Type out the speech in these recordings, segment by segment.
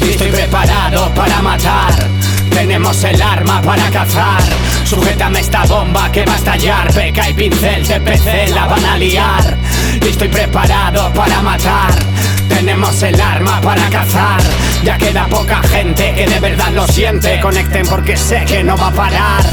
Estoy preparado para matar. Tenemos el arma para cazar. Sujétame esta bomba que va a estallar. Peca y pincel de PC la van a liar. Estoy preparado para matar. Tenemos el arma para cazar. Ya queda poca gente que de verdad lo siente. Conecten porque sé que no va a parar.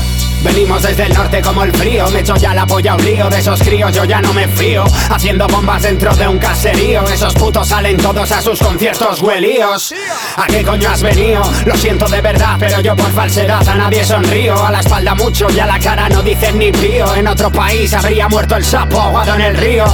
Venimos desde el norte como el frío. Me echo ya la polla un lío De esos críos yo ya no me fío. Haciendo bombas dentro de un caserío. Esos putos salen todos a sus conciertos huelíos. ¿A qué coño has venido? Lo siento de verdad Pero yo por falsedad a nadie sonrío. A la espalda mucho y a la cara no dicen ni pío. En otro país habría muerto el sapo ahogado en el río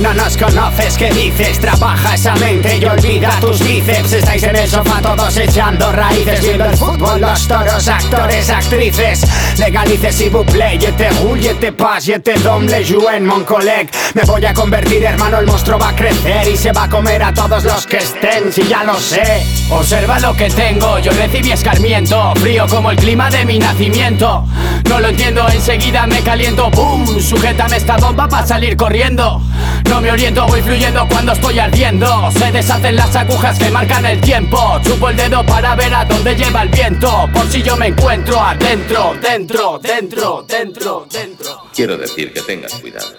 no nos conoces, ¿qué dices? Trabaja esa mente y olvida tus bíceps. Estáis en el sofá todos echando raíces Viendo el fútbol, los toros, actores, actrices. Legalice si vous plaît, je te je te je te domble, en mon collègue Me voy a convertir, hermano, el monstruo va a crecer Y se va a comer a todos los que estén, si ya lo sé Observa lo que tengo, yo recibí escarmiento Frío como el clima de mi nacimiento. No lo entiendo, enseguida me caliento. ¡Bum! Sujétame esta bomba para salir corriendo no me oriento, voy fluyendo cuando estoy ardiendo. Se deshacen las agujas que marcan el tiempo. Chupo el dedo para ver a dónde lleva el viento. Por si yo me encuentro adentro, dentro, dentro, dentro, dentro. Quiero decir que tengas cuidado.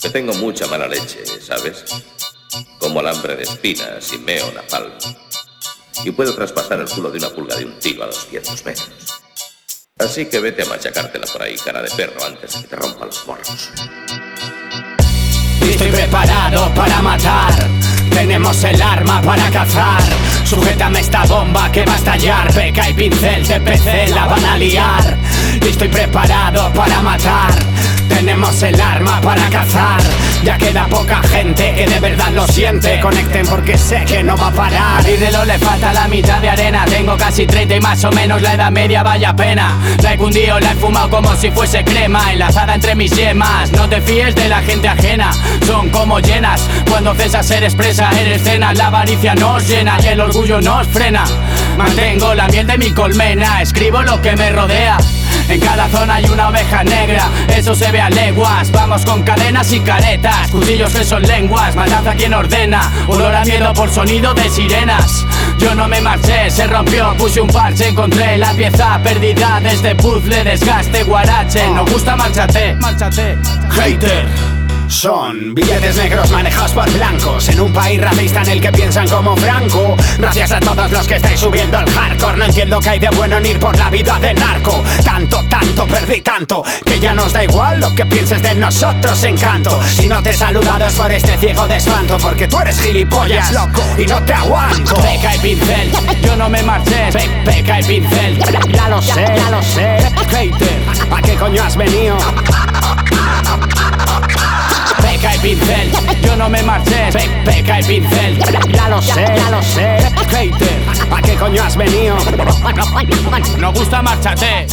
Que tengo mucha mala leche, ¿sabes? Como alambre de espinas y meo napalm Y puedo traspasar el culo de una pulga de un tiro a 200 metros. Así que vete a machacártela por ahí, cara de perro, antes de que te rompa los morros. Estoy preparado para matar. Tenemos el arma para cazar. Sujétame esta bomba que va a estallar. Peca y pincel, TPC la van a liar. Estoy preparado para matar. Tenemos el arma para cazar. Ya queda poca gente que de verdad lo siente. Conecten porque sé que no va a parar. A mi reloj le falta la mitad de arena. Tengo casi 30 y más o menos la edad media, vaya pena. La he cundido, la he fumado como si fuese crema. Enlazada entre mis yemas. No te fíes de la gente ajena. Son como llenas. Cuando cesas ser expresa, eres cena. La avaricia nos llena y el orgullo nos frena. Mantengo la miel de mi colmena. Escribo lo que me rodea. En cada zona hay una oveja negra, eso se ve a leguas. Vamos con cadenas y caretas, cuchillos que son lenguas, matanza quien ordena. Olor a miedo por sonido de sirenas. Yo no me marché, se rompió, puse un parche, encontré la pieza perdida de este puzzle, desgaste, guarache. No gusta, márchate, márchate. Hater. Son billetes negros manejados por blancos En un país racista en el que piensan como Franco Gracias a todos los que estáis subiendo al hardcore No entiendo que hay de bueno en ir por la vida de narco. Tanto, tanto, perdí tanto Que ya nos da igual lo que pienses de nosotros, encanto. Si no te he es por este ciego de espanto Porque tú eres gilipollas, loco, y no te aguanto. Peca y pincel, yo no me marché. Peca y pincel, ya lo sé, ya lo sé. Hater, ¿a qué coño has venido? Peca y pincel, yo no me marché. peca y pincel, ya lo sé, ya lo sé. Hater, ¿a qué coño has venido? No gusta, márchate.